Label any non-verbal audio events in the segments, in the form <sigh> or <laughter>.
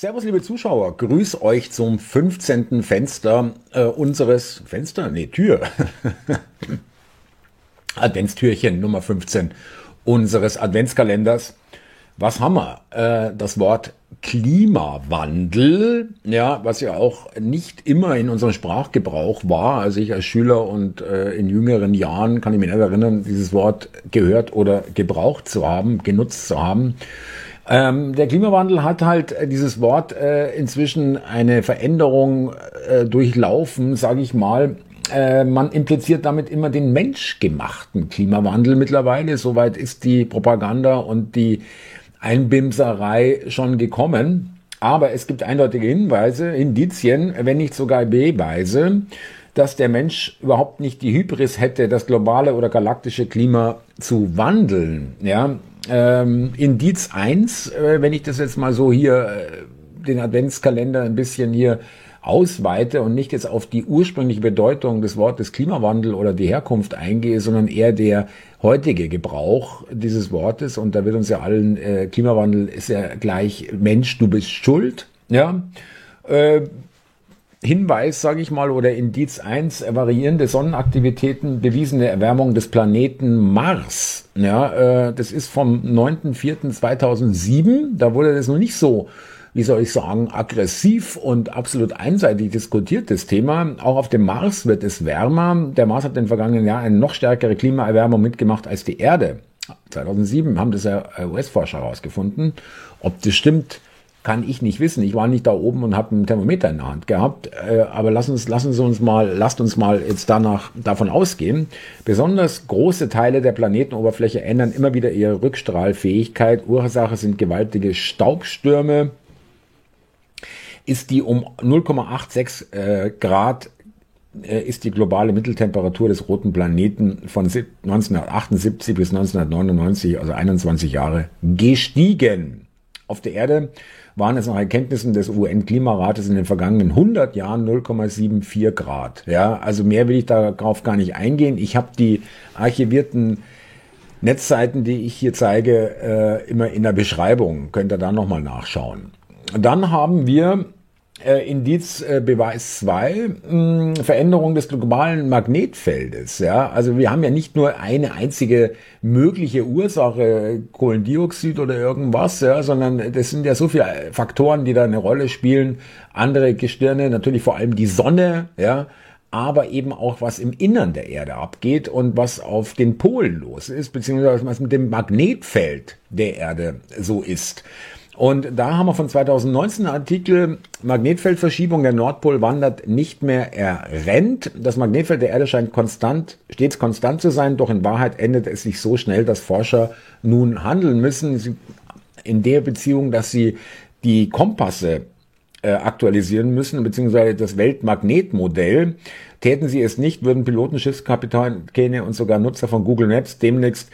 Servus, liebe Zuschauer, grüß euch zum 15. Fenster äh, unseres Fenster, nee, Tür. <laughs> Adventstürchen Nummer 15 unseres Adventskalenders. Was haben wir? Äh, das Wort Klimawandel, ja, was ja auch nicht immer in unserem Sprachgebrauch war. Also ich als Schüler und äh, in jüngeren Jahren kann ich mich nicht erinnern, dieses Wort gehört oder gebraucht zu haben, genutzt zu haben. Ähm, der Klimawandel hat halt äh, dieses Wort äh, inzwischen eine Veränderung äh, durchlaufen, sage ich mal. Äh, man impliziert damit immer den menschgemachten Klimawandel mittlerweile. Soweit ist die Propaganda und die Einbimserei schon gekommen. Aber es gibt eindeutige Hinweise, Indizien, wenn nicht sogar Beweise, dass der Mensch überhaupt nicht die Hybris hätte, das globale oder galaktische Klima zu wandeln. Ja, ähm, Indiz 1, äh, wenn ich das jetzt mal so hier, äh, den Adventskalender ein bisschen hier ausweite und nicht jetzt auf die ursprüngliche Bedeutung des Wortes Klimawandel oder die Herkunft eingehe, sondern eher der heutige Gebrauch dieses Wortes. Und da wird uns ja allen, äh, Klimawandel ist ja gleich Mensch, du bist schuld. Ja. Äh, Hinweis, sage ich mal, oder Indiz 1, variierende Sonnenaktivitäten, bewiesene Erwärmung des Planeten Mars. Ja, äh, das ist vom 9.4.2007. Da wurde das noch nicht so, wie soll ich sagen, aggressiv und absolut einseitig diskutiert, das Thema. Auch auf dem Mars wird es wärmer. Der Mars hat im vergangenen Jahr eine noch stärkere Klimaerwärmung mitgemacht als die Erde. 2007 haben das ja US-Forscher herausgefunden. Ob das stimmt, kann ich nicht wissen. Ich war nicht da oben und habe ein Thermometer in der Hand gehabt. Äh, aber lassen uns, lassen Sie uns mal, lasst uns mal jetzt danach davon ausgehen. Besonders große Teile der Planetenoberfläche ändern immer wieder ihre Rückstrahlfähigkeit. Ursache sind gewaltige Staubstürme. Ist die um 0,86 äh, Grad äh, ist die globale Mitteltemperatur des roten Planeten von 1978 bis 1999, also 21 Jahre, gestiegen. Auf der Erde waren es nach Erkenntnissen des UN-Klimarates in den vergangenen 100 Jahren 0,74 Grad. Ja, also mehr will ich darauf gar nicht eingehen. Ich habe die archivierten Netzseiten, die ich hier zeige, äh, immer in der Beschreibung. Könnt ihr da nochmal nachschauen. Dann haben wir äh, Indiz äh, Beweis 2, Veränderung des globalen Magnetfeldes. Ja, also wir haben ja nicht nur eine einzige mögliche Ursache, Kohlendioxid oder irgendwas, ja, sondern das sind ja so viele Faktoren, die da eine Rolle spielen. Andere Gestirne, natürlich vor allem die Sonne, ja, aber eben auch was im Innern der Erde abgeht und was auf den Polen los ist, beziehungsweise was mit dem Magnetfeld der Erde so ist. Und da haben wir von 2019 einen Artikel, Magnetfeldverschiebung, der Nordpol wandert nicht mehr, er rennt. Das Magnetfeld der Erde scheint konstant, stets konstant zu sein, doch in Wahrheit endet es sich so schnell, dass Forscher nun handeln müssen, in der Beziehung, dass sie die Kompasse äh, aktualisieren müssen, beziehungsweise das Weltmagnetmodell. Täten sie es nicht, würden Piloten, Schiffskapitäne und sogar Nutzer von Google Maps demnächst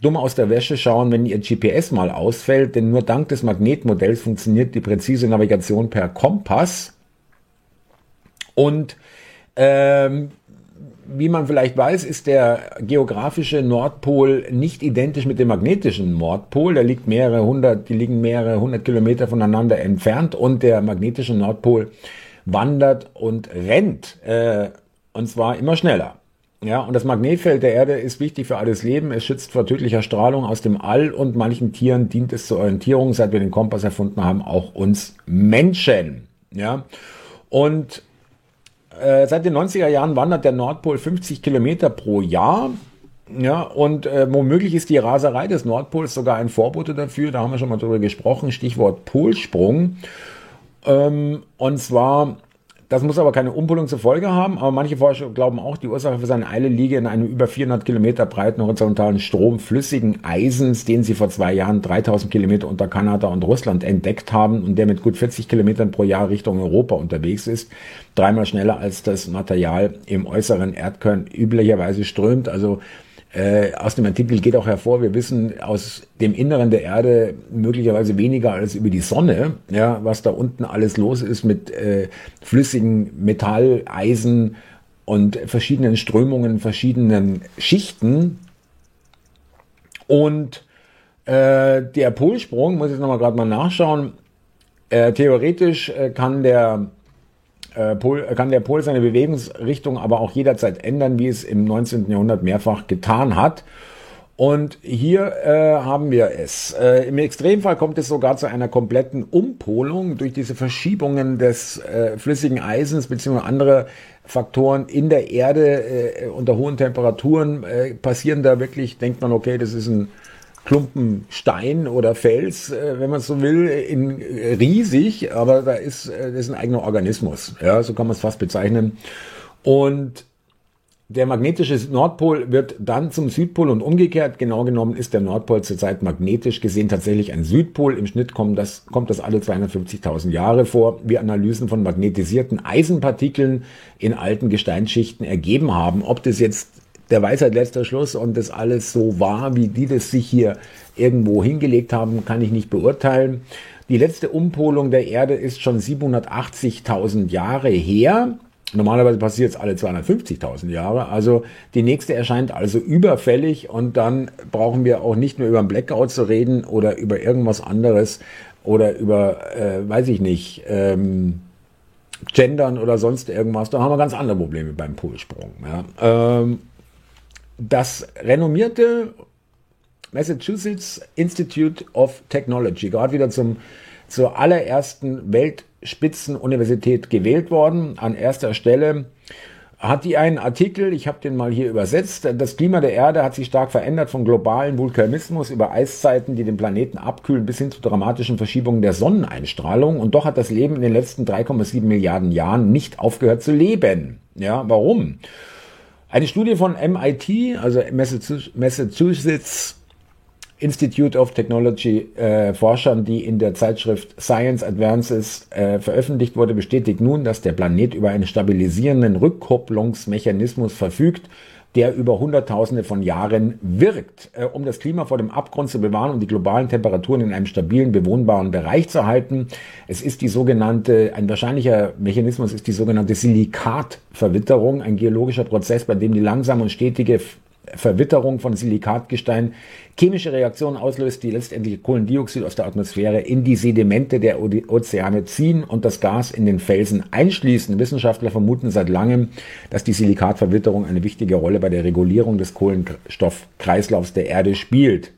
dumm aus der Wäsche schauen, wenn ihr GPS mal ausfällt, denn nur dank des Magnetmodells funktioniert die präzise Navigation per Kompass. Und ähm, wie man vielleicht weiß, ist der geografische Nordpol nicht identisch mit dem magnetischen Nordpol. Der liegt mehrere hundert, die liegen mehrere hundert Kilometer voneinander entfernt und der magnetische Nordpol wandert und rennt. Äh, und zwar immer schneller. Ja, und das Magnetfeld der Erde ist wichtig für alles Leben. Es schützt vor tödlicher Strahlung aus dem All und manchen Tieren dient es zur Orientierung, seit wir den Kompass erfunden haben, auch uns Menschen. Ja, und äh, seit den 90er Jahren wandert der Nordpol 50 Kilometer pro Jahr. Ja, und äh, womöglich ist die Raserei des Nordpols sogar ein Vorbote dafür. Da haben wir schon mal drüber gesprochen. Stichwort Polsprung. Ähm, und zwar das muss aber keine Umpolung zur Folge haben, aber manche Forscher glauben auch, die Ursache für seine Eile liege in einem über 400 Kilometer breiten horizontalen Strom flüssigen Eisens, den sie vor zwei Jahren 3000 Kilometer unter Kanada und Russland entdeckt haben und der mit gut 40 Kilometern pro Jahr Richtung Europa unterwegs ist. Dreimal schneller als das Material im äußeren Erdkern üblicherweise strömt. Also äh, aus dem Artikel geht auch hervor, wir wissen aus dem Inneren der Erde möglicherweise weniger als über die Sonne, ja, was da unten alles los ist mit äh, flüssigen Metall, Eisen und verschiedenen Strömungen, verschiedenen Schichten. Und äh, der Polsprung, muss ich nochmal gerade mal nachschauen, Äh, theoretisch äh, kann der Pol, kann der Pol seine Bewegungsrichtung aber auch jederzeit ändern, wie es im 19. Jahrhundert mehrfach getan hat. Und hier äh, haben wir es. Äh, Im Extremfall kommt es sogar zu einer kompletten Umpolung durch diese Verschiebungen des äh, flüssigen Eisens bzw. andere Faktoren in der Erde äh, unter hohen Temperaturen äh, passieren da wirklich, denkt man, okay, das ist ein Klumpen Stein oder Fels, äh, wenn man so will, in äh, riesig, aber da ist, äh, das ist ein eigener Organismus. Ja, so kann man es fast bezeichnen. Und der magnetische Nordpol wird dann zum Südpol und umgekehrt. Genau genommen ist der Nordpol zurzeit magnetisch gesehen tatsächlich ein Südpol. Im Schnitt kommt das, kommt das alle 250.000 Jahre vor, wie Analysen von magnetisierten Eisenpartikeln in alten Gesteinsschichten ergeben haben. Ob das jetzt der Weisheit letzter Schluss und das alles so war, wie die das sich hier irgendwo hingelegt haben, kann ich nicht beurteilen. Die letzte Umpolung der Erde ist schon 780.000 Jahre her. Normalerweise passiert es alle 250.000 Jahre. Also die nächste erscheint also überfällig und dann brauchen wir auch nicht nur über einen Blackout zu reden oder über irgendwas anderes oder über, äh, weiß ich nicht, ähm, Gendern oder sonst irgendwas. Da haben wir ganz andere Probleme beim Polsprung. Ja. Ähm, das renommierte Massachusetts Institute of Technology, gerade wieder zum, zur allerersten Weltspitzenuniversität gewählt worden, an erster Stelle hat die einen Artikel, ich habe den mal hier übersetzt, das Klima der Erde hat sich stark verändert von globalen Vulkanismus über Eiszeiten, die den Planeten abkühlen, bis hin zu dramatischen Verschiebungen der Sonneneinstrahlung. Und doch hat das Leben in den letzten 3,7 Milliarden Jahren nicht aufgehört zu leben. Ja, warum? Eine Studie von MIT, also Massachusetts Institute of Technology äh, Forschern, die in der Zeitschrift Science Advances äh, veröffentlicht wurde, bestätigt nun, dass der Planet über einen stabilisierenden Rückkopplungsmechanismus verfügt, der über Hunderttausende von Jahren wirkt, äh, um das Klima vor dem Abgrund zu bewahren und die globalen Temperaturen in einem stabilen, bewohnbaren Bereich zu halten. Es ist die sogenannte, ein wahrscheinlicher Mechanismus ist die sogenannte Silikatverwitterung, ein geologischer Prozess, bei dem die langsame und stetige Verwitterung von Silikatgestein chemische Reaktionen auslöst, die letztendlich Kohlendioxid aus der Atmosphäre in die Sedimente der Ozeane ziehen und das Gas in den Felsen einschließen. Wissenschaftler vermuten seit langem, dass die Silikatverwitterung eine wichtige Rolle bei der Regulierung des Kohlenstoffkreislaufs der Erde spielt.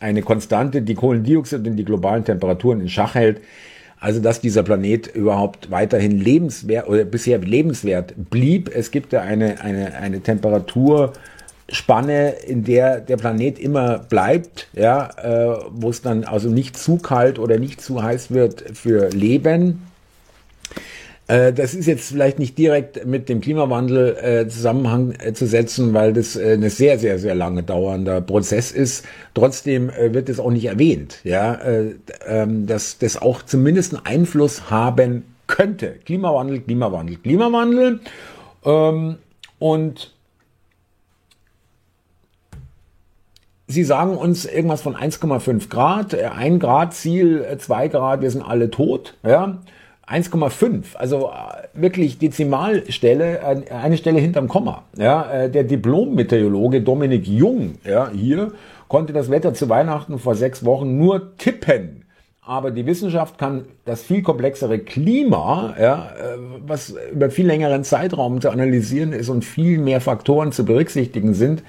Eine Konstante, die Kohlendioxid und die globalen Temperaturen in Schach hält, also dass dieser Planet überhaupt weiterhin lebenswert oder bisher lebenswert blieb. Es gibt ja eine, eine, eine Temperatur, Spanne, in der der Planet immer bleibt, ja, äh, wo es dann also nicht zu kalt oder nicht zu heiß wird für Leben. Äh, das ist jetzt vielleicht nicht direkt mit dem Klimawandel äh, Zusammenhang äh, zu setzen, weil das äh, ein sehr, sehr, sehr lange dauernder Prozess ist. Trotzdem äh, wird es auch nicht erwähnt, ja, äh, ähm, dass das auch zumindest einen Einfluss haben könnte. Klimawandel, Klimawandel, Klimawandel. Ähm, und Sie sagen uns irgendwas von 1,5 Grad, 1 Grad Ziel, 2 Grad, wir sind alle tot. Ja? 1,5, also äh, wirklich Dezimalstelle, eine Stelle hinterm Komma. Ja, äh, der Diplom-Meteorologe Dominik Jung, ja, hier konnte das Wetter zu Weihnachten vor sechs Wochen nur tippen. Aber die Wissenschaft kann das viel komplexere Klima, ja, äh, was über viel längeren Zeitraum zu analysieren ist und viel mehr Faktoren zu berücksichtigen sind,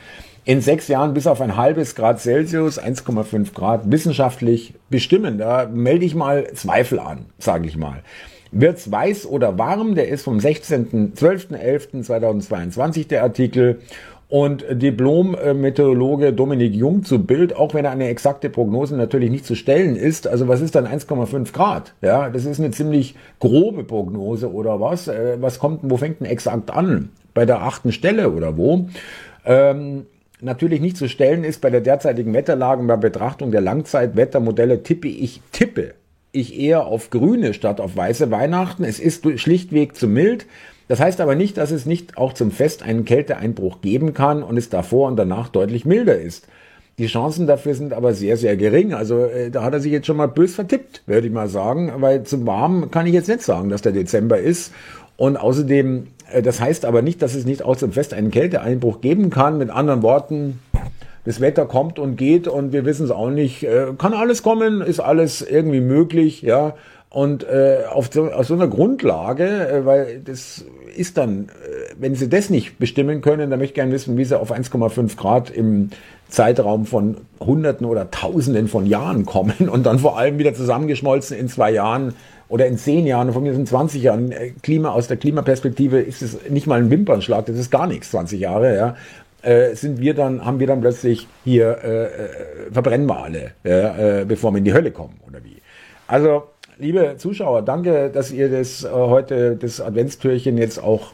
in sechs Jahren bis auf ein halbes Grad Celsius, 1,5 Grad, wissenschaftlich bestimmen. Da melde ich mal Zweifel an, sage ich mal. Wird's weiß oder warm? Der ist vom 16.12.11.2022 der Artikel. Und Diplom-Meteorologe Dominik Jung zu Bild, auch wenn eine exakte Prognose natürlich nicht zu stellen ist. Also was ist dann 1,5 Grad? Ja, das ist eine ziemlich grobe Prognose oder was? Äh, was kommt, wo fängt denn exakt an? Bei der achten Stelle oder wo? Ähm, natürlich nicht zu stellen ist bei der derzeitigen Wetterlage und bei Betrachtung der Langzeitwettermodelle tippe ich, tippe ich eher auf grüne statt auf weiße Weihnachten. Es ist schlichtweg zu mild. Das heißt aber nicht, dass es nicht auch zum Fest einen Kälteeinbruch geben kann und es davor und danach deutlich milder ist. Die Chancen dafür sind aber sehr, sehr gering. Also äh, da hat er sich jetzt schon mal bös vertippt, würde ich mal sagen, weil zum Warmen kann ich jetzt nicht sagen, dass der Dezember ist. Und außerdem, das heißt aber nicht, dass es nicht auch zum Fest einen Kälteeinbruch geben kann. Mit anderen Worten, das Wetter kommt und geht und wir wissen es auch nicht. Äh, kann alles kommen, ist alles irgendwie möglich, ja. Und äh, auf, so, auf so einer Grundlage, äh, weil das ist dann, äh, wenn Sie das nicht bestimmen können, dann möchte ich gerne wissen, wie Sie auf 1,5 Grad im Zeitraum von Hunderten oder Tausenden von Jahren kommen <laughs> und dann vor allem wieder zusammengeschmolzen in zwei Jahren oder in zehn Jahren, von mir sind 20 Jahren. Äh, Klima, aus der Klimaperspektive ist es nicht mal ein Wimpernschlag, das ist gar nichts, 20 Jahre, ja. Äh, sind wir dann, haben wir dann plötzlich hier, äh, äh, verbrennen wir alle, ja, äh, bevor wir in die Hölle kommen, oder wie? Also, liebe Zuschauer, danke, dass ihr das äh, heute, das Adventstürchen jetzt auch,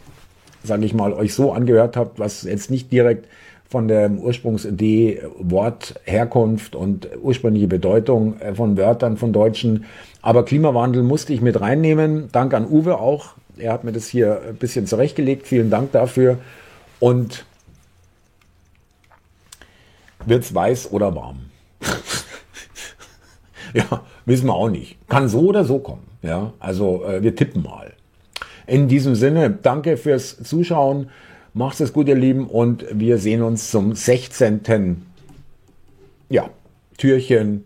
sage ich mal, euch so angehört habt, was jetzt nicht direkt von der Ursprungsidee, Wort, Herkunft und ursprüngliche Bedeutung äh, von Wörtern von Deutschen. Aber Klimawandel musste ich mit reinnehmen. Dank an Uwe auch. Er hat mir das hier ein bisschen zurechtgelegt. Vielen Dank dafür. Und wird's weiß oder warm? <laughs> ja, wissen wir auch nicht. Kann so oder so kommen. Ja, also äh, wir tippen mal. In diesem Sinne, danke fürs Zuschauen. Macht es gut, ihr Lieben, und wir sehen uns zum 16. Ja, Türchen.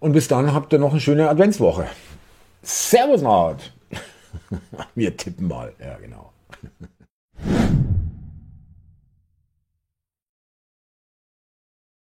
Und bis dann habt ihr noch eine schöne Adventswoche. Servus, Naht. <laughs> Wir tippen mal. Ja, genau.